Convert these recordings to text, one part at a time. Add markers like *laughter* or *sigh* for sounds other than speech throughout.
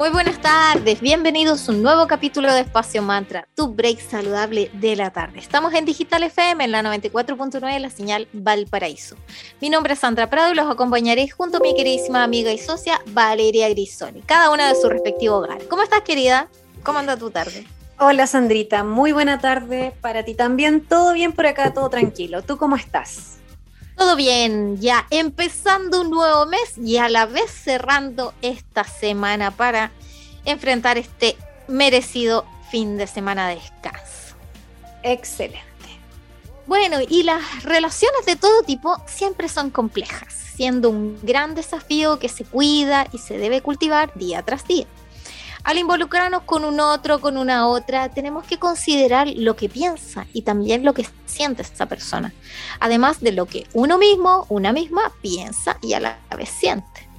Muy buenas tardes, bienvenidos a un nuevo capítulo de Espacio Mantra, tu break saludable de la tarde. Estamos en Digital FM en la 94.9 la señal Valparaíso. Mi nombre es Sandra Prado y los acompañaré junto a mi queridísima amiga y socia Valeria Grisoni, cada una de su respectivo hogar. ¿Cómo estás querida? ¿Cómo anda tu tarde? Hola Sandrita, muy buena tarde para ti también. Todo bien por acá, todo tranquilo. ¿Tú cómo estás? Todo bien, ya empezando un nuevo mes y a la vez cerrando esta semana para enfrentar este merecido fin de semana de descanso. Excelente. Bueno, y las relaciones de todo tipo siempre son complejas, siendo un gran desafío que se cuida y se debe cultivar día tras día. Al involucrarnos con un otro, con una otra, tenemos que considerar lo que piensa y también lo que siente esa persona, además de lo que uno mismo, una misma, piensa y a la vez siente.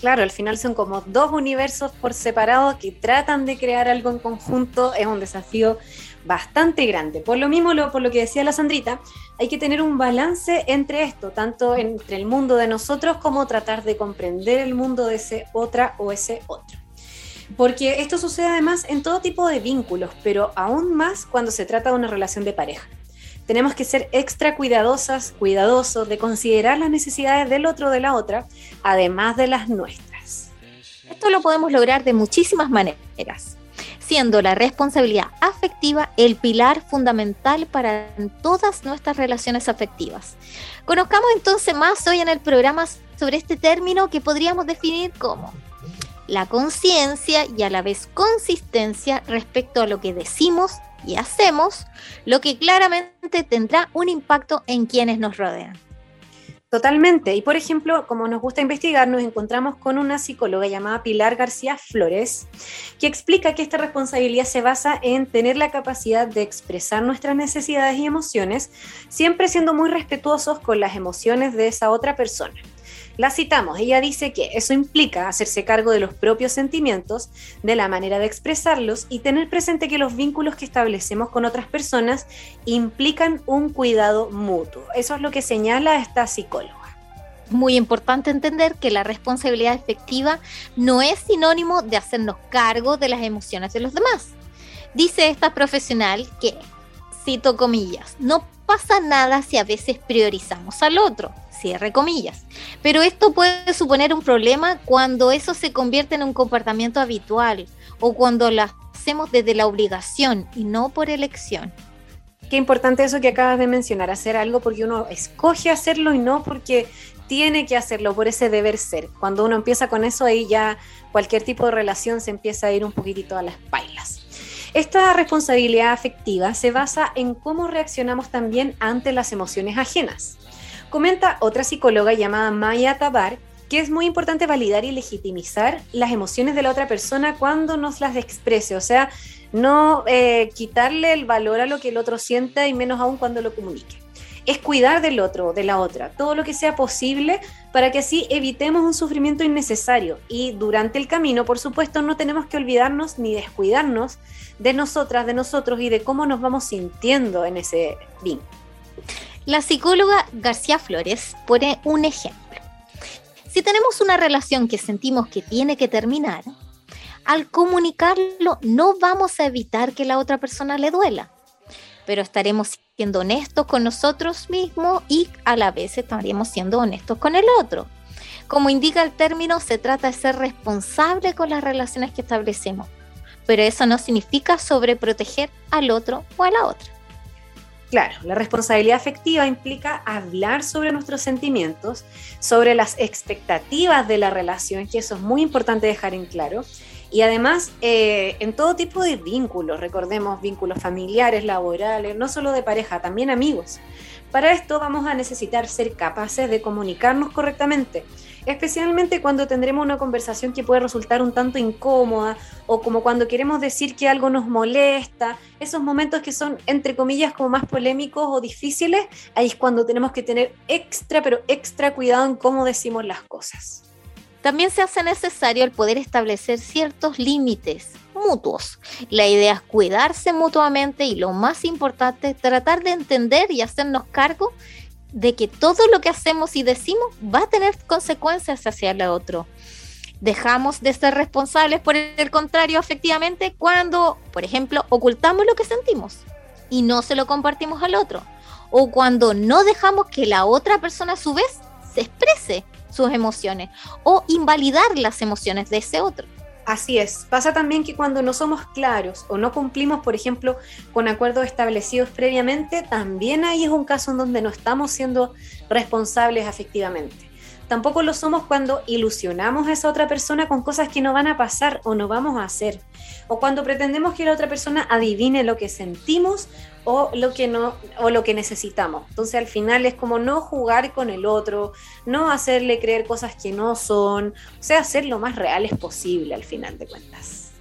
Claro, al final son como dos universos por separado que tratan de crear algo en conjunto, es un desafío bastante grande. Por lo mismo, por lo que decía la Sandrita, hay que tener un balance entre esto, tanto entre el mundo de nosotros como tratar de comprender el mundo de ese otra o ese otro. Porque esto sucede además en todo tipo de vínculos, pero aún más cuando se trata de una relación de pareja. Tenemos que ser extra cuidadosas, cuidadosos de considerar las necesidades del otro o de la otra, además de las nuestras. Esto lo podemos lograr de muchísimas maneras, siendo la responsabilidad afectiva el pilar fundamental para todas nuestras relaciones afectivas. Conozcamos entonces más hoy en el programa sobre este término que podríamos definir como la conciencia y a la vez consistencia respecto a lo que decimos y hacemos, lo que claramente tendrá un impacto en quienes nos rodean. Totalmente. Y por ejemplo, como nos gusta investigar, nos encontramos con una psicóloga llamada Pilar García Flores, que explica que esta responsabilidad se basa en tener la capacidad de expresar nuestras necesidades y emociones, siempre siendo muy respetuosos con las emociones de esa otra persona. La citamos, ella dice que eso implica hacerse cargo de los propios sentimientos, de la manera de expresarlos y tener presente que los vínculos que establecemos con otras personas implican un cuidado mutuo. Eso es lo que señala esta psicóloga muy importante entender que la responsabilidad efectiva no es sinónimo de hacernos cargo de las emociones de los demás. Dice esta profesional que, cito comillas, no pasa nada si a veces priorizamos al otro cierre comillas. Pero esto puede suponer un problema cuando eso se convierte en un comportamiento habitual o cuando lo hacemos desde la obligación y no por elección. Qué importante eso que acabas de mencionar, hacer algo porque uno escoge hacerlo y no porque tiene que hacerlo, por ese deber ser. Cuando uno empieza con eso, ahí ya cualquier tipo de relación se empieza a ir un poquitito a las pailas. Esta responsabilidad afectiva se basa en cómo reaccionamos también ante las emociones ajenas. Comenta otra psicóloga llamada Maya Tabar que es muy importante validar y legitimizar las emociones de la otra persona cuando nos las exprese, o sea, no eh, quitarle el valor a lo que el otro sienta y menos aún cuando lo comunique. Es cuidar del otro, de la otra, todo lo que sea posible para que así evitemos un sufrimiento innecesario. Y durante el camino, por supuesto, no tenemos que olvidarnos ni descuidarnos de nosotras, de nosotros y de cómo nos vamos sintiendo en ese vínculo. La psicóloga García Flores pone un ejemplo. Si tenemos una relación que sentimos que tiene que terminar, al comunicarlo no vamos a evitar que la otra persona le duela, pero estaremos siendo honestos con nosotros mismos y a la vez estaremos siendo honestos con el otro. Como indica el término, se trata de ser responsable con las relaciones que establecemos, pero eso no significa sobreproteger al otro o a la otra. Claro, la responsabilidad afectiva implica hablar sobre nuestros sentimientos, sobre las expectativas de la relación, que eso es muy importante dejar en claro. Y además, eh, en todo tipo de vínculos, recordemos vínculos familiares, laborales, no solo de pareja, también amigos. Para esto vamos a necesitar ser capaces de comunicarnos correctamente, especialmente cuando tendremos una conversación que puede resultar un tanto incómoda o como cuando queremos decir que algo nos molesta, esos momentos que son entre comillas como más polémicos o difíciles, ahí es cuando tenemos que tener extra, pero extra cuidado en cómo decimos las cosas. También se hace necesario el poder establecer ciertos límites mutuos. La idea es cuidarse mutuamente y lo más importante, tratar de entender y hacernos cargo de que todo lo que hacemos y decimos va a tener consecuencias hacia el otro. Dejamos de ser responsables por el contrario, efectivamente, cuando, por ejemplo, ocultamos lo que sentimos y no se lo compartimos al otro. O cuando no dejamos que la otra persona a su vez se exprese sus emociones o invalidar las emociones de ese otro. Así es. Pasa también que cuando no somos claros o no cumplimos, por ejemplo, con acuerdos establecidos previamente, también ahí es un caso en donde no estamos siendo responsables efectivamente. Tampoco lo somos cuando ilusionamos a esa otra persona con cosas que no van a pasar o no vamos a hacer. O cuando pretendemos que la otra persona adivine lo que sentimos o lo que no o lo que necesitamos. Entonces al final es como no jugar con el otro, no hacerle creer cosas que no son, o sea, ser lo más reales posible al final de cuentas.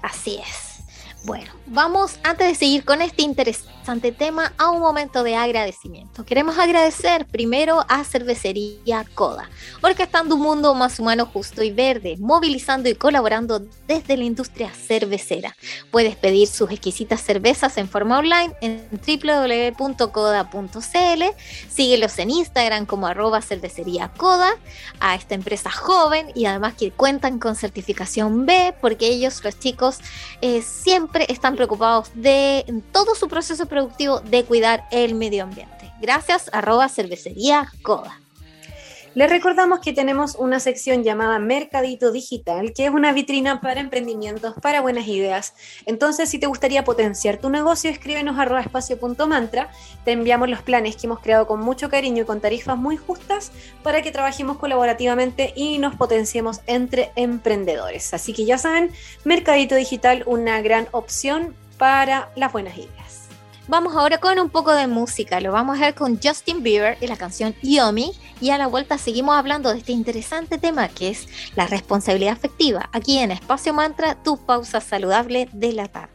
Así es. Bueno, vamos antes de seguir con este interesante tema a un momento de agradecimiento. Queremos agradecer primero a Cervecería Coda, orquestando un mundo más humano, justo y verde, movilizando y colaborando desde la industria cervecera. Puedes pedir sus exquisitas cervezas en forma online en www.coda.cl. Síguelos en Instagram como arroba cervecería a esta empresa joven y además que cuentan con certificación B, porque ellos, los chicos, eh, siempre están preocupados de todo su proceso productivo de cuidar el medio ambiente. Gracias, arroba cervecería Coda. Les recordamos que tenemos una sección llamada Mercadito Digital, que es una vitrina para emprendimientos, para buenas ideas. Entonces, si te gustaría potenciar tu negocio, escríbenos a espacio.mantra. Te enviamos los planes que hemos creado con mucho cariño y con tarifas muy justas para que trabajemos colaborativamente y nos potenciemos entre emprendedores. Así que ya saben, Mercadito Digital, una gran opción para las buenas ideas. Vamos ahora con un poco de música. Lo vamos a ver con Justin Bieber y la canción Yomi. Y a la vuelta seguimos hablando de este interesante tema que es la responsabilidad afectiva. Aquí en Espacio Mantra, tu pausa saludable de la tarde.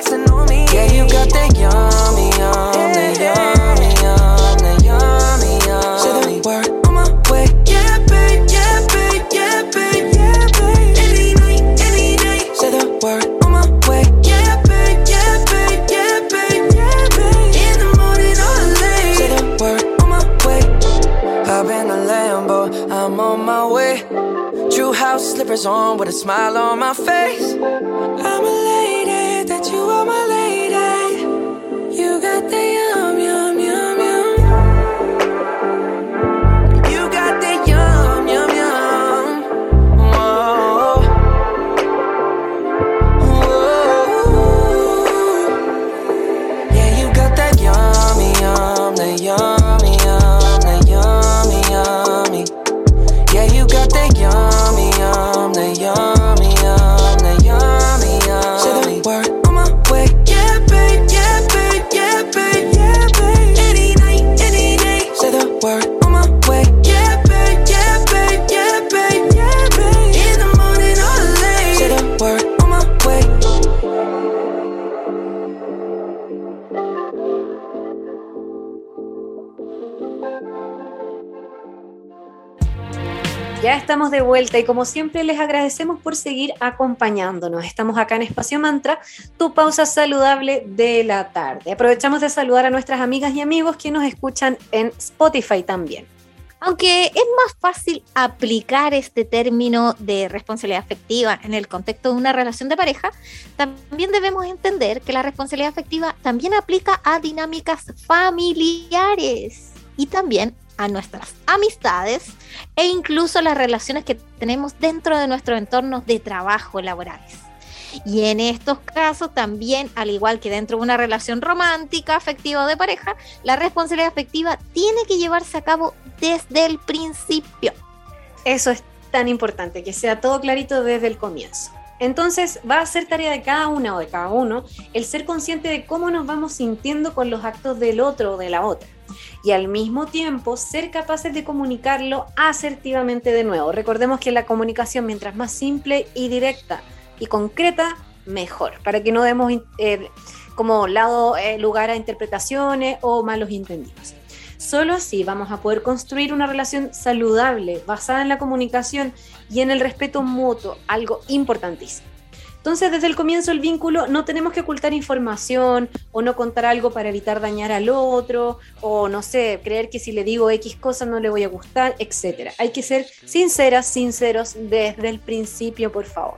Yeah, you got that yummy, yummy, yummy, yummy, yummy, yummy. Say the word on my way. Yeah, babe, yeah, babe, yeah, babe, yeah, babe. Any night, any. Say the word on my way. Yeah, babe, yeah, babe, yeah, babe, yeah, babe. In the morning or late. Say the word on my way. Hop in Lambo, I'm on my way. True house slippers on with a smile on my face. I'm a lady that you are my. De vuelta y como siempre les agradecemos por seguir acompañándonos. Estamos acá en Espacio Mantra, tu pausa saludable de la tarde. Aprovechamos de saludar a nuestras amigas y amigos que nos escuchan en Spotify también. Aunque es más fácil aplicar este término de responsabilidad afectiva en el contexto de una relación de pareja, también debemos entender que la responsabilidad afectiva también aplica a dinámicas familiares y también a nuestras amistades e incluso las relaciones que tenemos dentro de nuestros entornos de trabajo laborales. Y en estos casos también, al igual que dentro de una relación romántica, afectiva o de pareja, la responsabilidad afectiva tiene que llevarse a cabo desde el principio. Eso es tan importante, que sea todo clarito desde el comienzo. Entonces va a ser tarea de cada una o de cada uno el ser consciente de cómo nos vamos sintiendo con los actos del otro o de la otra. Y al mismo tiempo ser capaces de comunicarlo asertivamente de nuevo. Recordemos que la comunicación, mientras más simple y directa y concreta, mejor, para que no demos eh, como lado eh, lugar a interpretaciones o malos entendidos. Solo así vamos a poder construir una relación saludable, basada en la comunicación y en el respeto mutuo, algo importantísimo. Entonces, desde el comienzo del vínculo no tenemos que ocultar información o no contar algo para evitar dañar al otro o no sé, creer que si le digo X cosa no le voy a gustar, etc. Hay que ser sinceras, sinceros desde el principio, por favor.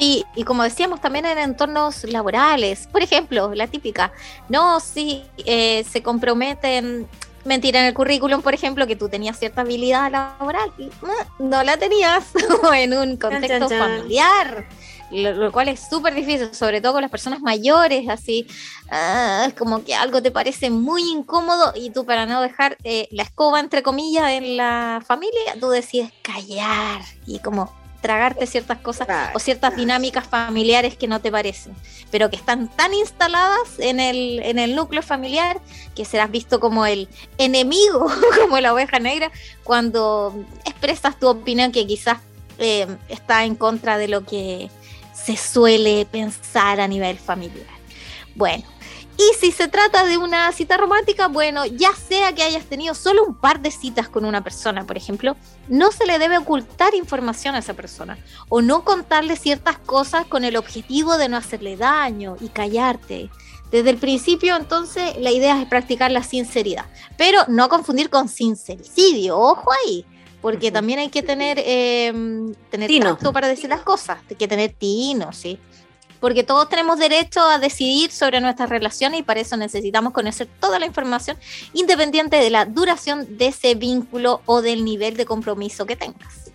Sí, y como decíamos también en entornos laborales, por ejemplo, la típica, no, si eh, se comprometen, mentira en el currículum, por ejemplo, que tú tenías cierta habilidad laboral y mm, no la tenías *laughs* en un contexto familiar. Lo, cual es súper difícil, sobre todo con las personas mayores, así, ah, es como que algo te parece muy incómodo y tú para no dejar eh, la escoba, entre comillas, en la familia, tú decides callar y como tragarte ciertas cosas o ciertas dinámicas familiares que no te parecen, pero que están tan instaladas en el, en el núcleo familiar que serás visto como el enemigo, *laughs* como la oveja negra, cuando expresas tu opinión que quizás eh, está en contra de lo que se suele pensar a nivel familiar. Bueno, y si se trata de una cita romántica, bueno, ya sea que hayas tenido solo un par de citas con una persona, por ejemplo, no se le debe ocultar información a esa persona o no contarle ciertas cosas con el objetivo de no hacerle daño y callarte. Desde el principio, entonces, la idea es practicar la sinceridad, pero no confundir con sincericidio, ojo ahí, porque también hay que tener, eh, tener tacto para decir las cosas, hay que tener tino, ¿sí? porque todos tenemos derecho a decidir sobre nuestras relaciones y para eso necesitamos conocer toda la información independiente de la duración de ese vínculo o del nivel de compromiso que tengas.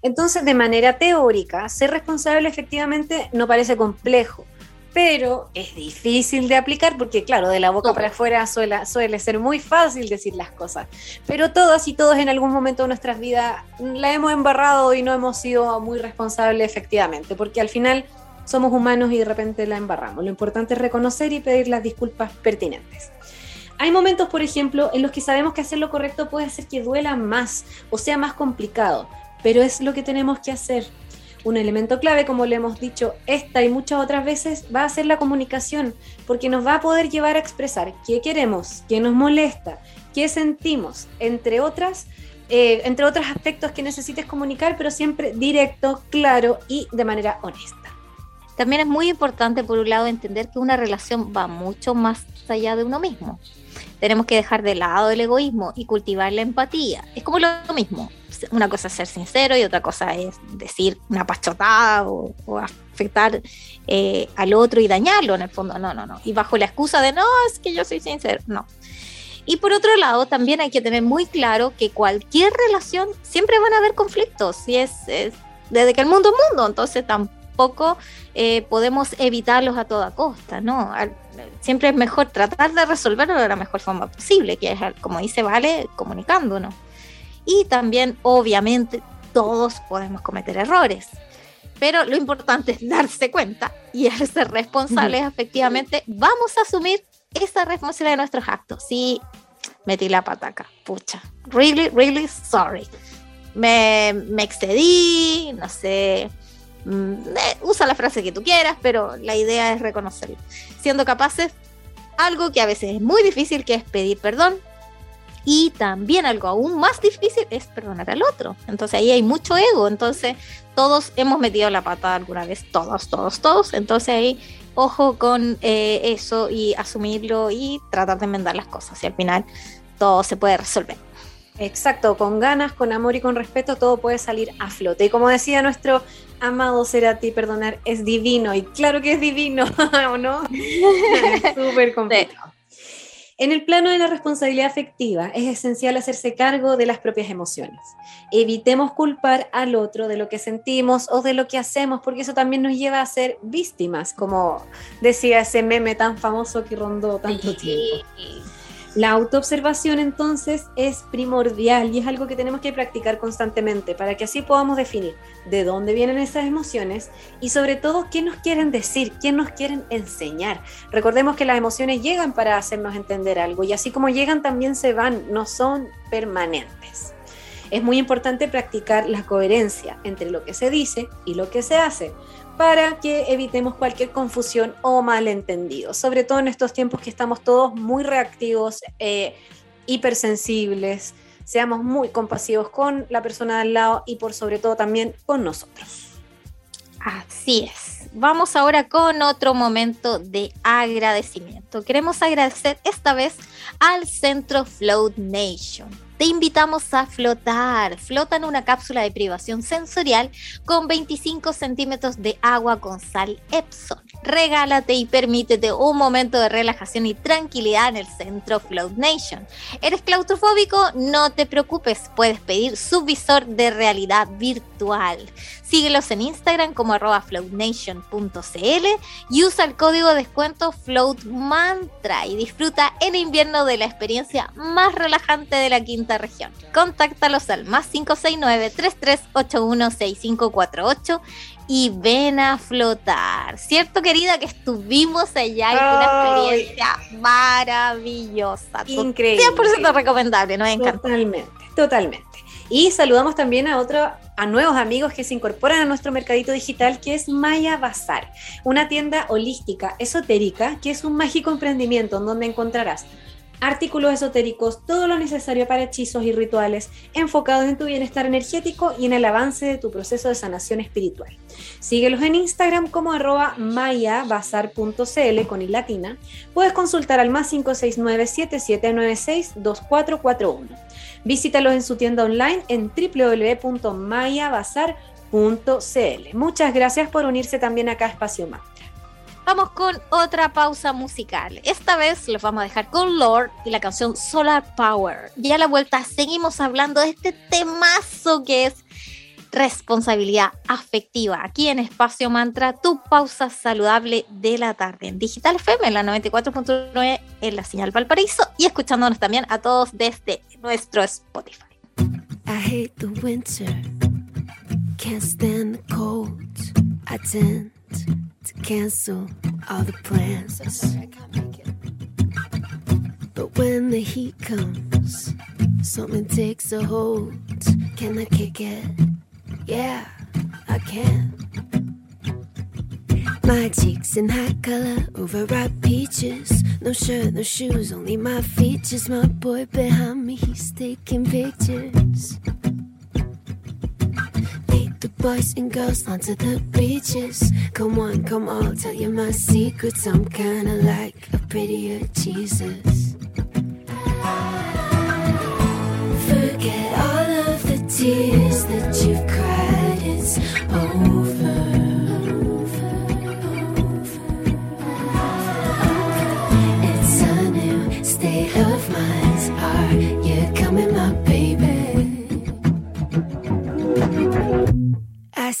Entonces, de manera teórica, ser responsable efectivamente no parece complejo, pero es difícil de aplicar porque, claro, de la boca para afuera suele, suele, ser muy fácil decir las cosas. Pero todas y todos en algún momento de nuestras vidas la hemos embarrado y no hemos sido muy responsables efectivamente, porque al final somos humanos y de repente la embarramos. Lo importante es reconocer y pedir las disculpas pertinentes. Hay momentos, por ejemplo, en los que sabemos que hacer lo correcto puede hacer que duela más o sea más complicado, pero es lo que tenemos que hacer. Un elemento clave, como le hemos dicho esta y muchas otras veces, va a ser la comunicación, porque nos va a poder llevar a expresar qué queremos, qué nos molesta, qué sentimos, entre otras, eh, entre otros aspectos que necesites comunicar, pero siempre directo, claro y de manera honesta. También es muy importante, por un lado, entender que una relación va mucho más allá de uno mismo. Tenemos que dejar de lado el egoísmo y cultivar la empatía. Es como lo mismo. Una cosa es ser sincero y otra cosa es decir una pachotada o, afectar eh, al otro y dañarlo en el fondo. No, no, no. Y bajo la excusa de no, es que yo soy sincero. No. Y por otro lado, también hay que tener muy claro que cualquier relación siempre van a haber conflictos. Y es, desde que el mundo es mundo. Entonces tampoco poco eh, podemos evitarlos a toda costa, ¿no? siempre es mejor tratar de resolverlo de la mejor forma posible, que es, como dice Vale, comunicándonos. Y también, obviamente, todos podemos cometer errores, pero lo importante es darse cuenta y *laughs* ser responsables, efectivamente, vamos a asumir esa responsabilidad de nuestros actos. Sí, metí la pataca, pucha, really, really sorry. Me, me excedí, no sé, Mm, eh, usa la frase que tú quieras, pero la idea es reconocerlo. Siendo capaces, algo que a veces es muy difícil, que es pedir perdón, Y también algo aún más difícil es perdonar al otro. Entonces ahí hay mucho ego. Entonces todos hemos metido la pata alguna vez, todos, todos, todos. Entonces ahí ojo con eh, eso y asumirlo y tratar de enmendar las cosas. Y al final todo se puede resolver. Exacto, con ganas, con amor y con respeto todo puede salir a flote. Y como decía nuestro amado Cerati, perdonar es divino. Y claro que es divino, *laughs* ¿o no? *laughs* Súper complicado. En el plano de la responsabilidad afectiva es esencial hacerse cargo de las propias emociones. Evitemos culpar al otro de lo que sentimos o de lo que hacemos, porque eso también nos lleva a ser víctimas, como decía ese meme tan famoso que rondó tanto tiempo. La autoobservación entonces es primordial y es algo que tenemos que practicar constantemente para que así podamos definir de dónde vienen esas emociones y sobre todo qué nos quieren decir, qué nos quieren enseñar. Recordemos que las emociones llegan para hacernos entender algo y así como llegan también se van, no son permanentes. Es muy importante practicar la coherencia entre lo que se dice y lo que se hace para que evitemos cualquier confusión o malentendido, sobre todo en estos tiempos que estamos todos muy reactivos, eh, hipersensibles, seamos muy compasivos con la persona al lado y por sobre todo también con nosotros. Así es. Vamos ahora con otro momento de agradecimiento. Queremos agradecer esta vez al Centro Float Nation te invitamos a flotar. Flota en una cápsula de privación sensorial con 25 centímetros de agua con sal Epson. Regálate y permítete un momento de relajación y tranquilidad en el centro Float Nation. ¿Eres claustrofóbico? No te preocupes, puedes pedir su visor de realidad virtual. Síguelos en Instagram como arroba floatnation.cl y usa el código de descuento FloatMantra y disfruta en invierno de la experiencia más relajante de la quinta región. Contáctalos al más 569 3381 6548 y ven a flotar. ¿Cierto, querida? Que estuvimos allá y fue una experiencia maravillosa. Increíble. 100% recomendable, nos encanta. Totalmente, totalmente. Y saludamos también a otro a nuevos amigos que se incorporan a nuestro mercadito digital que es Maya Bazar, una tienda holística esotérica que es un mágico emprendimiento en donde encontrarás artículos esotéricos, todo lo necesario para hechizos y rituales, enfocados en tu bienestar energético y en el avance de tu proceso de sanación espiritual. Síguelos en Instagram como arroba mayabazar.cl con i latina. Puedes consultar al más 569 7796 2441. Visítalos en su tienda online en www.mayabazar.cl. Muchas gracias por unirse también acá a Espacio Más vamos con otra pausa musical. Esta vez los vamos a dejar con Lord y la canción Solar Power. Y a la vuelta seguimos hablando de este temazo que es responsabilidad afectiva. Aquí en Espacio Mantra, tu pausa saludable de la tarde en Digital FM, en la 94.9 en la señal Valparaíso y escuchándonos también a todos desde nuestro Spotify. I hate the winter, can't stand cold. I to cancel all the plans. I can't make it. But when the heat comes, something takes a hold. Can I kick it? Yeah, I can. My cheeks in hot color, overripe peaches. No shirt, no shoes, only my features. My boy behind me, he's taking pictures boys and girls onto the beaches. Come on, come on, tell you my secrets. I'm kinda like a prettier Jesus. Forget all of the tears that you've cried, it's over.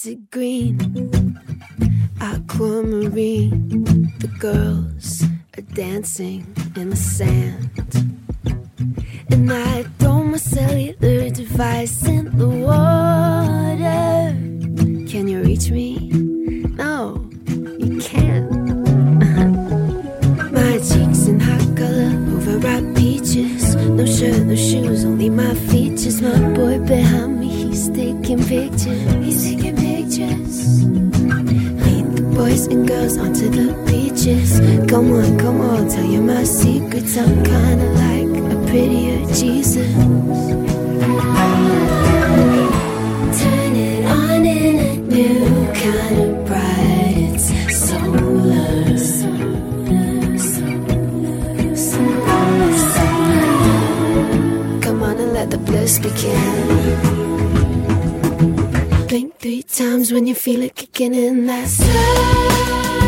Acid green, aquamarine. The girls are dancing in the sand. And I throw my cellular device in the water. Can you reach me? No, you can't. *laughs* my cheeks in hot color, overripe peaches. No shirt, no shoes, only my features. My boy behind me, he's taking pictures. He's pictures. Lead the boys and girls onto the beaches. Come on, come on, tell you my secrets. I'm kinda like a prettier Jesus. Turn it on in a new kind of Kicking in that sun.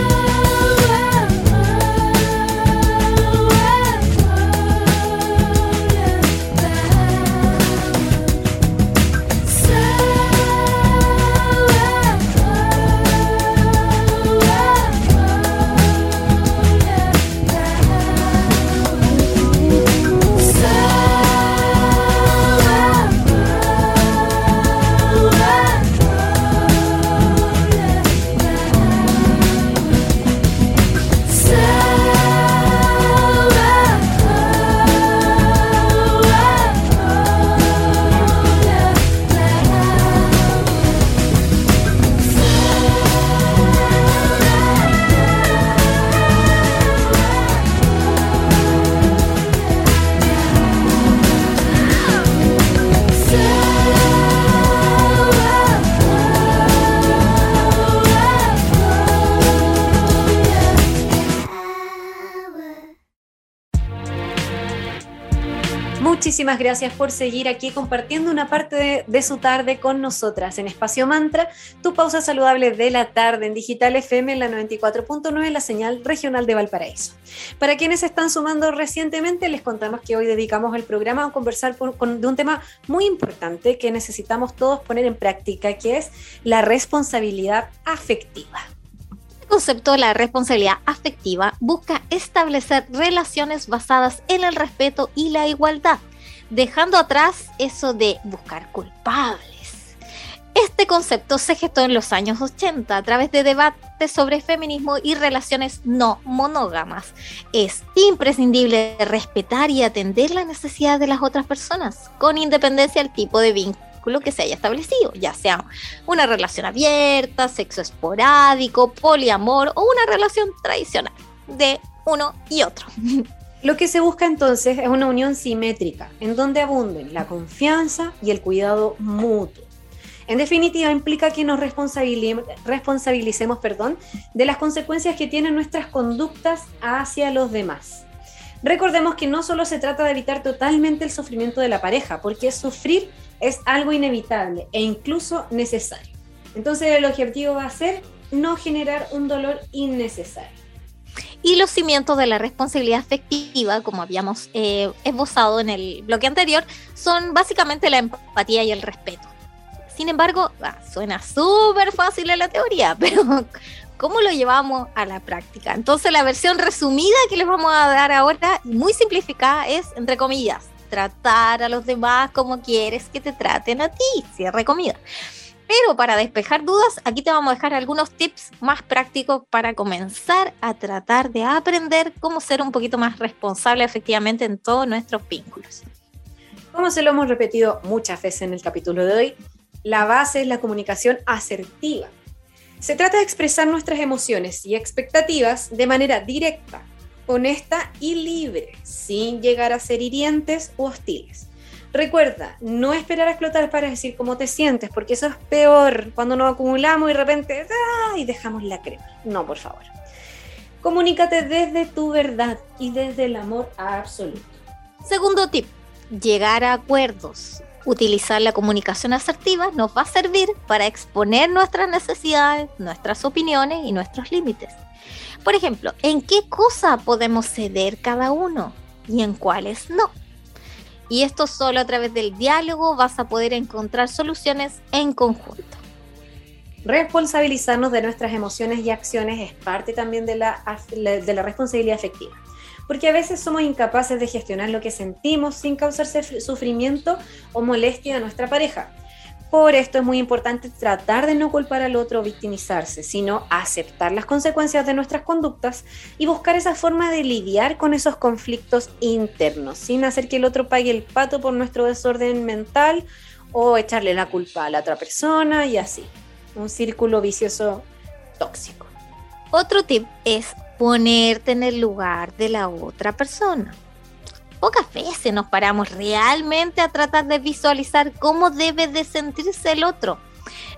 Muchísimas gracias por seguir aquí compartiendo una parte de, su tarde con nosotras en Espacio Mantra, tu pausa saludable de la tarde en Digital FM en la 94.9, la señal regional de Valparaíso. Para quienes están sumando recientemente, les contamos que hoy dedicamos el programa a conversar de un tema muy importante que necesitamos todos poner en práctica, que es la responsabilidad afectiva Concepto de la responsabilidad afectiva busca establecer relaciones basadas en el respeto y la igualdad, dejando atrás eso de buscar culpables. Este concepto se gestó en los años 80 a través de debates sobre feminismo y relaciones no monógamas. Es imprescindible respetar y atender las necesidades de las otras personas, con independencia del tipo de vínculo que se haya establecido, ya sea una relación abierta, sexo esporádico, poliamor o una relación tradicional de uno y otro. Lo que se busca entonces es una unión simétrica, en donde abunden la confianza y el cuidado mutuo. En definitiva, implica que nos responsabilicemos perdón, de las consecuencias que tienen nuestras conductas hacia los demás. Recordemos que no solo se trata de evitar totalmente el sufrimiento de la pareja, porque sufrir es algo inevitable e incluso necesario. Entonces el objetivo va a ser no generar un dolor innecesario. Y los cimientos de la responsabilidad afectiva, como habíamos eh, esbozado en el bloque anterior, son básicamente la empatía y el respeto. Sin embargo, ah, suena súper fácil en la teoría, *laughs* pero ¿cómo lo llevamos a la práctica? Entonces la versión resumida que les vamos a dar ahora, muy simplificada, es, entre comillas, tratar a los demás como quieres que te traten a ti, cierre comida. Pero para despejar dudas, aquí te vamos a dejar algunos tips más prácticos para comenzar a tratar de aprender cómo ser un poquito más responsable efectivamente en todos nuestros vínculos. Como se lo hemos repetido muchas veces en el capítulo de hoy, la base es la comunicación asertiva. Se trata de expresar nuestras emociones y expectativas de manera directa, honesta y libre, sin llegar a ser hirientes o hostiles. Recuerda, no esperar a explotar para decir cómo te sientes, porque eso es peor cuando nos acumulamos y de repente ¡ah! y dejamos la crema. No, por favor. Comunícate desde tu verdad y desde el amor absoluto. Segundo tip, llegar a acuerdos. Utilizar la comunicación asertiva nos va a servir para exponer nuestras necesidades, nuestras opiniones y nuestros límites. Por ejemplo, ¿en qué cosa podemos ceder cada uno y en cuáles no? Y esto solo a través del diálogo vas a poder encontrar soluciones en conjunto. Responsabilizarnos de nuestras emociones y acciones es parte también de la, de la responsabilidad afectiva. Porque a veces somos incapaces de gestionar lo que sentimos sin causarse sufrimiento o molestia a nuestra pareja. Por esto es muy importante tratar de no culpar al otro o victimizarse, sino aceptar las consecuencias de nuestras conductas y buscar esa forma de lidiar con esos conflictos internos, sin hacer que el otro pague el pato por nuestro desorden mental o echarle la culpa a la otra persona y así. Un círculo vicioso tóxico. Otro tip es ponerte en el lugar de la otra persona. Pocas veces nos paramos realmente a tratar de visualizar cómo debe de sentirse el otro.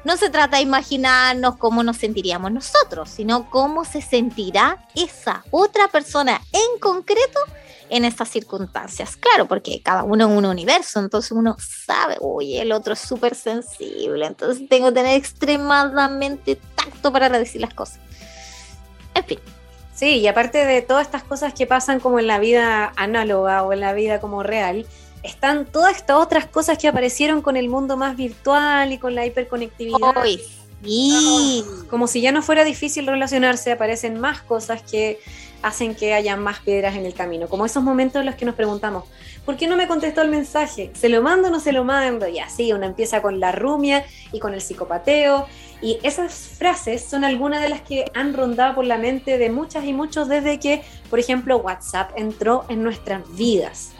No se trata de imaginarnos cómo nos sentiríamos nosotros, sino cómo se sentirá esa otra persona en concreto en estas circunstancias. Claro, porque cada uno es un universo, entonces uno sabe, uy, el otro es súper sensible, entonces tengo que tener extremadamente tacto para decir las cosas. En fin, Sí, y aparte de todas estas cosas que pasan como en la vida análoga o en la vida como real, están todas estas otras cosas que aparecieron con el mundo más virtual y con la hiperconectividad. uy, sí. Como si ya no fuera difícil relacionarse, aparecen más cosas que hacen que haya más piedras en el camino. Como esos momentos en los que nos preguntamos, ¿por qué no me contestó el mensaje? ¿Se lo mando o no se lo mando? Y así, uno empieza con la rumia y con el psicopateo. Y esas frases son algunas de las que han rondado por la mente de muchas y muchos desde que, por ejemplo, WhatsApp entró en nuestras vidas.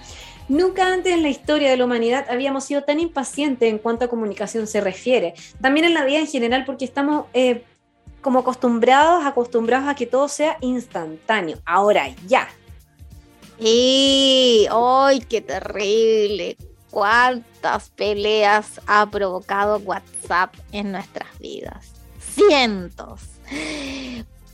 Nunca antes en la historia de la humanidad habíamos sido tan impacientes en cuanto a comunicación se refiere. También en la vida en general porque estamos eh, como acostumbrados, acostumbrados a que todo sea instantáneo. Ahora ya. Y, ¡ay, qué terrible! ¿Cuántas peleas ha provocado WhatsApp en nuestras vidas? Cientos.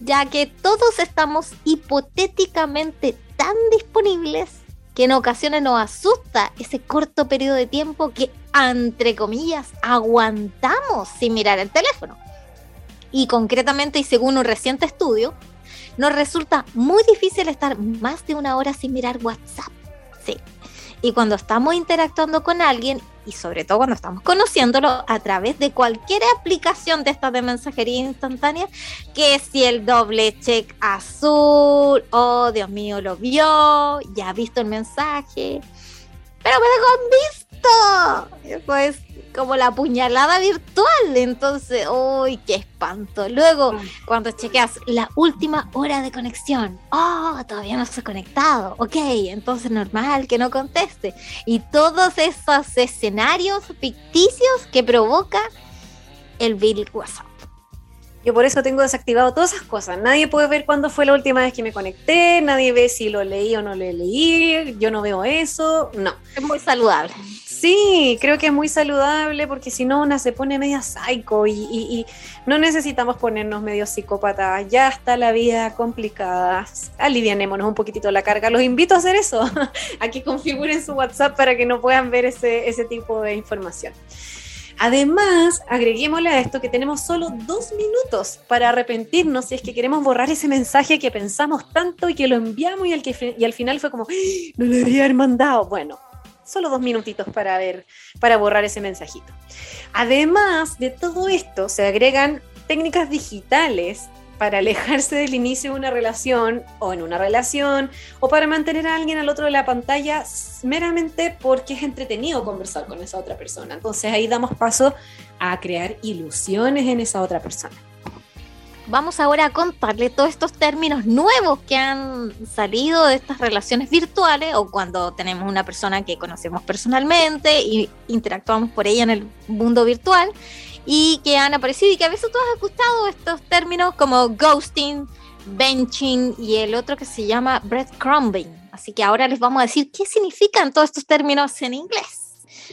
Ya que todos estamos hipotéticamente tan disponibles que en ocasiones nos asusta ese corto periodo de tiempo que, entre comillas, aguantamos sin mirar el teléfono. Y concretamente, y según un reciente estudio, nos resulta muy difícil estar más de una hora sin mirar WhatsApp. Sí. Y cuando estamos interactuando con alguien, y sobre todo cuando estamos conociéndolo a través de cualquier aplicación de estas de mensajería instantánea, que si el doble check azul, oh Dios mío, lo vio, ya ha visto el mensaje, pero me dejó en visto. Eso es como la puñalada virtual. Entonces, uy, qué espanto. Luego, cuando chequeas la última hora de conexión, oh, todavía no se ha conectado. Ok, entonces normal que no conteste. Y todos esos escenarios ficticios que provoca el Bill WhatsApp. Yo por eso tengo desactivado todas esas cosas. Nadie puede ver cuándo fue la última vez que me conecté, nadie ve si lo leí o no lo leí, yo no veo eso, no. Es muy saludable. Sí, creo que es muy saludable porque si no una se pone media psycho y, no necesitamos ponernos medio psicópatas. Ya está la vida complicada. Alivianémonos un poquitito la carga. Los invito a hacer eso, *laughs* a que configuren su WhatsApp para que no puedan ver ese, tipo de información. Además, agreguémosle a esto que tenemos solo dos minutos para arrepentirnos si es que queremos borrar ese mensaje que pensamos tanto y que lo enviamos y, al que, y al final fue como, "¡Ah! no lo debería haber mandado. Bueno, solo dos minutitos para ver, para borrar ese mensajito. Además de todo esto, se agregan técnicas digitales para alejarse del inicio de una relación o en una relación o para mantener a alguien al otro de la pantalla meramente porque es entretenido conversar con esa otra persona. Entonces ahí damos paso a crear ilusiones en esa otra persona. Vamos ahora a contarle todos estos términos nuevos que han salido de estas relaciones virtuales o cuando tenemos una persona que conocemos personalmente y interactuamos por ella en el mundo virtual y que han aparecido y que a veces tú has escuchado estos términos como ghosting, benching y el otro que se llama breadcrumbing. Así que ahora les vamos a decir qué significan todos estos términos en inglés.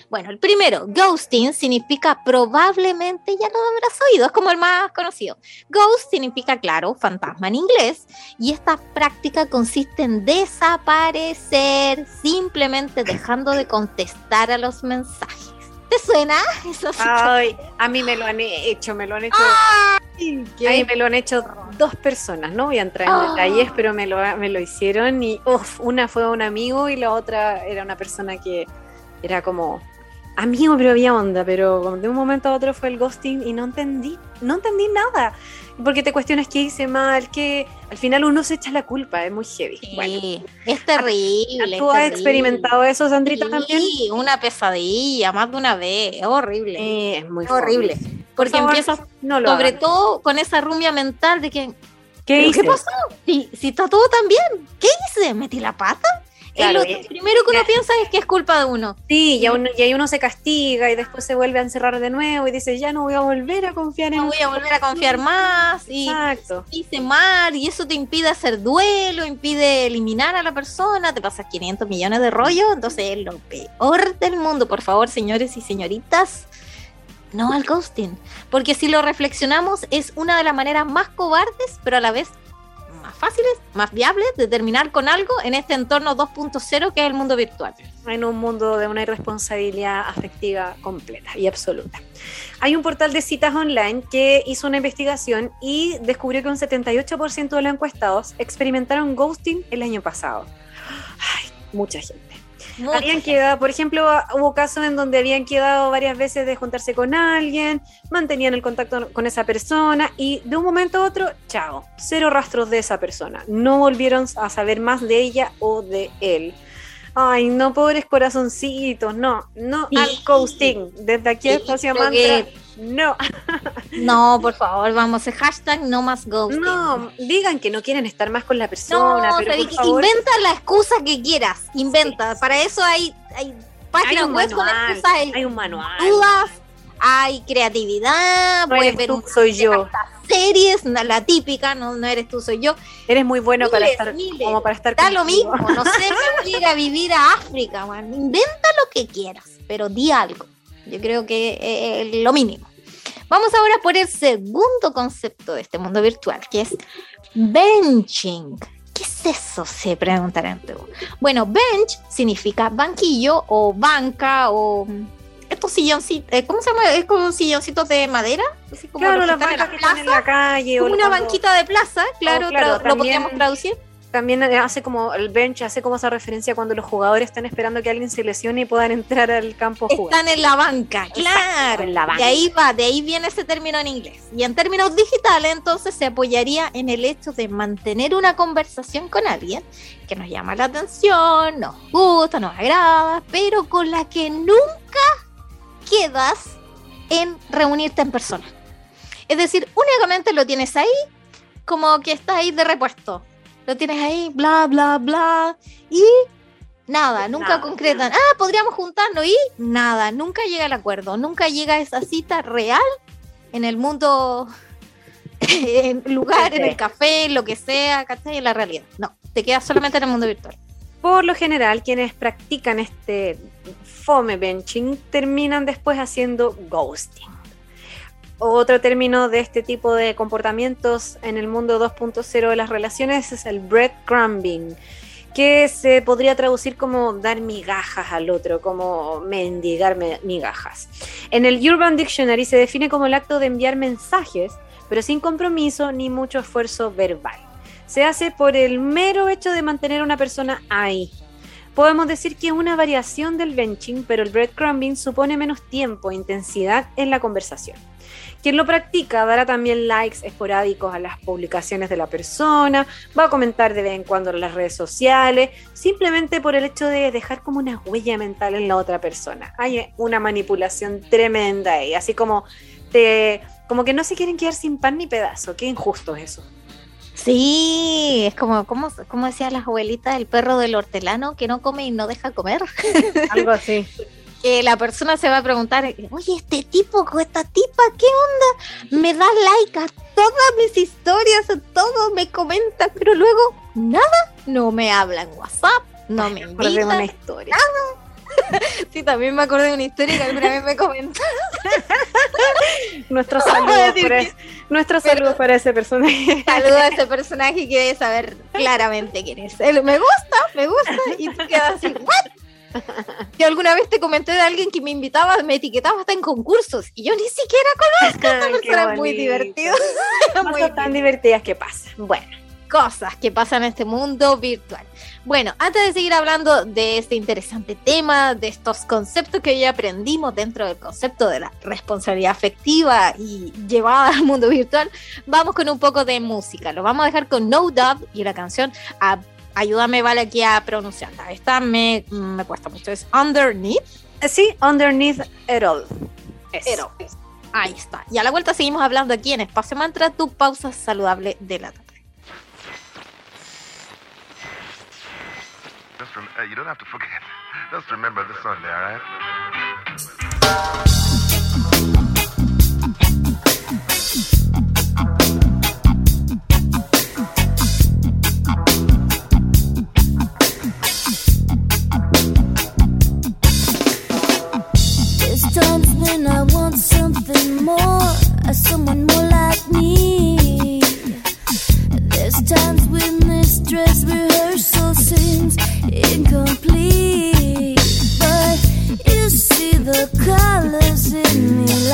Bueno, el primero, ghosting significa probablemente ya lo habrás oído, es como el más conocido. Ghost significa, claro, fantasma en inglés, y esta práctica consiste en desaparecer, simplemente dejando de contestar a los mensajes. ¿Te suena? Eso sí. *laughs* Ay, a mí me lo han hecho, me lo han hecho. Ay, A mí me lo han hecho dos personas, no voy a entrar en Ah. detalles, pero me lo, me lo hicieron y uf, una fue un amigo y la otra era una persona que era como amigo, pero había onda, pero de un momento a otro fue el ghosting y no entendí, no entendí nada, porque te cuestionas qué hice mal, que al final uno se echa la culpa, es muy heavy. Sí, Bueno, es terrible. ¿tú es has terrible. experimentado eso, Sandrita, Sí, también? una pesadilla, más de una vez, es horrible. Sí, es muy Es horrible. Porque favor, empiezas No lo sobre hagan. todo con esa rumia mental de que ¿Qué, ¿Pero hice? ¿Qué pasó? Si, si está todo tan bien, ¿qué hice? ¿Metí la pata? Claro, es lo primero que uno ya. piensa es que es culpa de uno. Sí, y, uno- y ahí uno se castiga y después se vuelve a encerrar de nuevo y dice, ya no voy a volver a confiar en No voy a volver a confiar más y Exacto. hice mal y eso te impide hacer duelo, impide eliminar a la persona, te pasas 500 millones de rollos, entonces es lo peor del mundo. Por favor, señores y señoritas, no al ghosting, porque si lo reflexionamos es una de las maneras más cobardes, pero a la vez más fáciles, más viables de terminar con algo en este entorno 2.0 que es el mundo virtual. en un mundo de una irresponsabilidad afectiva completa y absoluta. Hay un portal de citas online que hizo una investigación y descubrió que un 78% de los encuestados experimentaron ghosting el año pasado. Ay, mucha gente. Habían quedado, por ejemplo, hubo casos en donde habían quedado varias veces de juntarse con alguien, mantenían el contacto con esa persona y de un momento a otro, chao, cero rastros de esa persona. No volvieron a saber más de ella o de él. Ay, no, pobres corazoncitos, no, no Sí. al ghosting. Desde aquí Sí, Espacio Mantra, que- no, *laughs* No, por favor, vamos hashtag no más ghosting. no, digan que no quieren estar más con la persona, No, pero por favor, inventa la excusa que quieras, inventa. Sí. Para eso hay, hay hay páginas un web con manual, excusas, hay, hay un manual. dudas, hay creatividad, No puedes ver un- soy yo. Series, la típica, no, no eres tú, soy yo. Eres muy bueno para estar miles. como para estar Da lo contigo. mismo, no sé, me voy a ir a vivir a África, man. inventa lo que quieras, pero di algo. Yo creo que es lo mínimo. Vamos ahora por el segundo concepto de este mundo virtual, que es benching. ¿Qué es eso? Se preguntarán. Bueno, bench significa banquillo o banca o estos silloncitos, eh, ¿cómo se llama? Es como silloncitos de madera, así como Claro, las bancas que están en la calle. o como una cuando- banquita de plaza, claro, claro, lo podríamos traducir. También hace como el bench, hace como esa referencia cuando los jugadores están esperando que alguien se lesione y puedan *laughs* entrar al campo a jugar. Están en la banca, claro. en la banca. De ahí va, de ahí viene ese término en inglés. Y en términos digitales, entonces se apoyaría en el hecho de mantener una conversación con alguien que nos llama la atención, nos gusta, nos agrada, pero con la que nunca quedas en reunirte en persona. Es decir, únicamente lo tienes ahí, como que está ahí de repuesto. Lo tienes ahí, bla, bla, bla, y nada, nunca Nada. concretan. Ah, podríamos juntarnos y nada, nunca llega el acuerdo, nunca llega esa cita real en el mundo, *laughs* en lugar, en el café, lo que sea, ¿cachai? En la realidad. No, te quedas solamente en el mundo virtual. Por lo general, quienes practican este fome benching terminan después haciendo ghosting. Otro término de este tipo de comportamientos en el mundo 2.0 de las relaciones es el breadcrumbing, que se podría traducir como dar migajas al otro, como mendigar me- migajas. En el Urban Dictionary se define como el acto de enviar mensajes, pero sin compromiso ni mucho esfuerzo verbal. Se hace por el mero hecho de mantener a una persona ahí. Podemos decir que es una variación del benching, pero el breadcrumbing supone menos tiempo e intensidad en la conversación. Quien lo practica dará también likes esporádicos a las publicaciones de la persona, va a comentar de vez en cuando en las redes sociales, simplemente por el hecho de dejar como una huella mental en la otra persona. Hay una manipulación tremenda ahí, así como te, como que no se quieren quedar sin pan ni pedazo. Qué injusto es eso. Sí, es como, como, como decían las abuelitas, el perro del hortelano que no come y no deja comer. *laughs* Algo así. que la persona se va a preguntar, oye, este tipo esta tipa, ¿qué onda? Me da like a todas mis historias, a todo, me comenta, pero luego nada, no me habla en WhatsApp, no me de una historia. *laughs* Sí, también me acordé de una historia que alguna vez me comentó. *laughs* Nuestro *laughs* saludo decir para, ese- nuestro Pero- saludo para ese personaje. Saludo a ese personaje que debe saber claramente quién es. Él, me gusta, me gusta, y tú quedas así, ¿what? Yo alguna vez te comenté de alguien que me invitaba, me etiquetaba hasta en concursos, y yo ni siquiera conozco Ay, muy divertido. Cosas tan divertidas que pasan. Bueno, cosas que pasan en este mundo virtual. Bueno, antes de seguir hablando de este interesante tema, de estos conceptos que hoy aprendimos dentro del concepto de la responsabilidad afectiva y llevada al mundo virtual, vamos con un poco de música. Lo vamos a dejar con No Doubt y la canción a- Ayúdame, vale, aquí a pronunciarla. Esta me, me cuesta mucho. Es Underneath. eh, sí, underneath it all. Eso. Pero, ahí está. Y a la vuelta seguimos hablando aquí en Espacio Mantra, tu pausa saludable de la tarde. Just rem- uh, you don't have to forget. *laughs* Just remember this Sunday, all right? someone First times with mistress rehearsal seems incomplete, but you see the colors in me.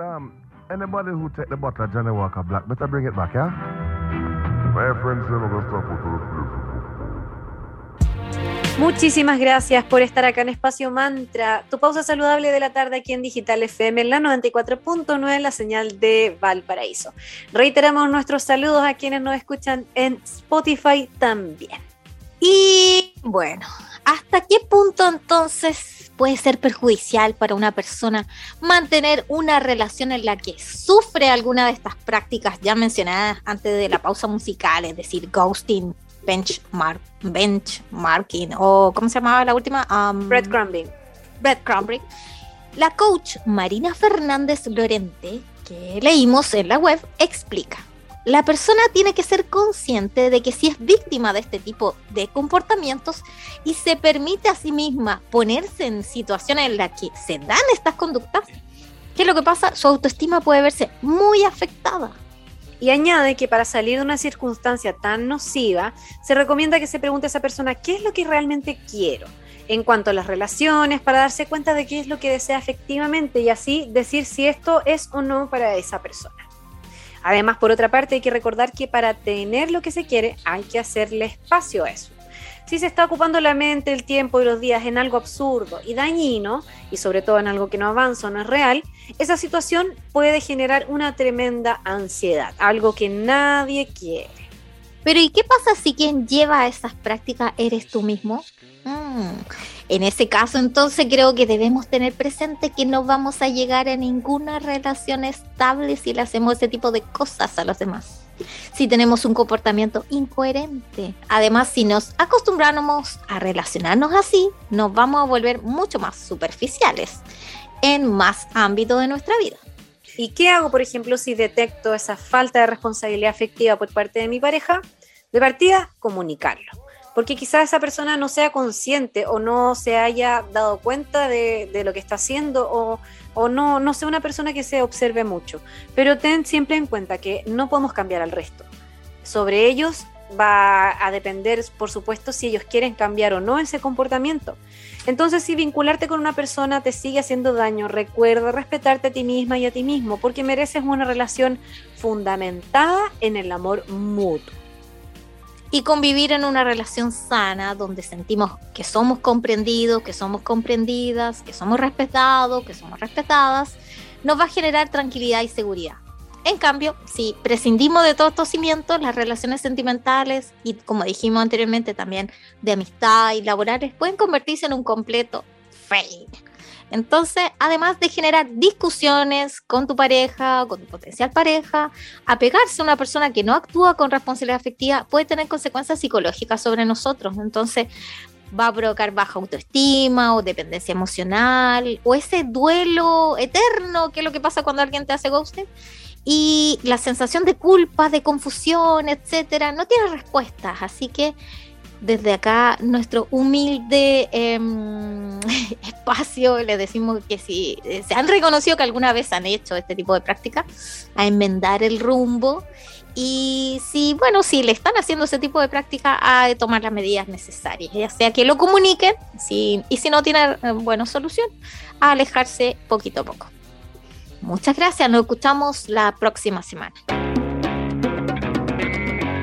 And um, anybody who take the bottle of Johnny Walker Black, better bring it back, yeah? Muchísimas gracias por estar acá en Espacio Mantra, tu pausa saludable de la tarde aquí en Digital FM en la 94.9, la señal de Valparaíso. Reiteramos nuestros saludos a quienes nos escuchan en Spotify también. Y bueno, ¿hasta qué punto entonces puede ser perjudicial para una persona mantener una relación en la que sufre alguna de estas prácticas ya mencionadas antes de la pausa musical, es decir, ghosting, benchmark, benchmarking o ¿cómo se llamaba la última? Um, Breadcrumbing. breadcrumbing. La coach Marina Fernández Lorente, que leímos en la web, explica. La persona tiene que ser consciente de que si es víctima de este tipo de comportamientos y se permite a sí misma ponerse en situaciones en las que se dan estas conductas, ¿qué es lo que pasa? Su autoestima puede verse muy afectada. Y añade que para salir de una circunstancia tan nociva, se recomienda que se pregunte a esa persona qué es lo que realmente quiero en cuanto a las relaciones, para darse cuenta de qué es lo que desea efectivamente y así decir si esto es o no para esa persona. Además, por otra parte, hay que recordar que para tener lo que se quiere hay que hacerle espacio a eso. Si se está ocupando la mente, el tiempo y los días en algo absurdo y dañino, y sobre todo en algo que no avanza o no es real, esa situación puede generar una tremenda ansiedad, algo que nadie quiere. Pero ¿y qué pasa si quien lleva a esas prácticas eres tú mismo? Mm, En ese caso, entonces creo que debemos tener presente que no vamos a llegar a ninguna relación estable si le hacemos ese tipo de cosas a los demás. Si tenemos un comportamiento incoherente. Además, si nos acostumbramos a relacionarnos así, nos vamos a volver mucho más superficiales en más ámbitos de nuestra vida. ¿Y qué hago, por ejemplo, si detecto esa falta de responsabilidad afectiva por parte de mi pareja? De partida, comunicarlo. Porque quizás esa persona no sea consciente o no se haya dado cuenta de, de lo que está haciendo o, o no, no sea una persona que se observe mucho. Pero ten siempre en cuenta que no podemos cambiar al resto. Sobre ellos va a depender, por supuesto, si ellos quieren cambiar o no ese comportamiento. Entonces, si vincularte con una persona te sigue haciendo daño, recuerda respetarte a ti misma y a ti mismo, porque mereces una relación fundamentada en el amor mutuo. Y convivir en una relación sana donde sentimos que somos comprendidos, que somos comprendidas, que somos respetados, que somos respetadas, nos va a generar tranquilidad y seguridad. En cambio, si prescindimos de todos estos cimientos, las relaciones sentimentales y, como dijimos anteriormente, también de amistad y laborales pueden convertirse en un completo fail. Entonces, además de generar discusiones con tu pareja, con tu potencial pareja, apegarse a una persona que no actúa con responsabilidad afectiva puede tener consecuencias psicológicas sobre nosotros. Entonces, va a provocar baja autoestima o dependencia emocional o ese duelo eterno, que es lo que pasa cuando alguien te hace ghosting. Y la sensación de culpa, de confusión, etcétera, no tiene respuestas. Así que desde acá, nuestro humilde em, *laughs* espacio, le decimos que si eh, se han reconocido que alguna vez han hecho este tipo de práctica, a enmendar el rumbo. Y si, bueno, si le están haciendo ese tipo de práctica, a tomar las medidas necesarias, ya sea que lo comuniquen, si, y si no tiene, eh, bueno, solución, a alejarse poquito a poco. Muchas gracias, nos escuchamos la próxima semana.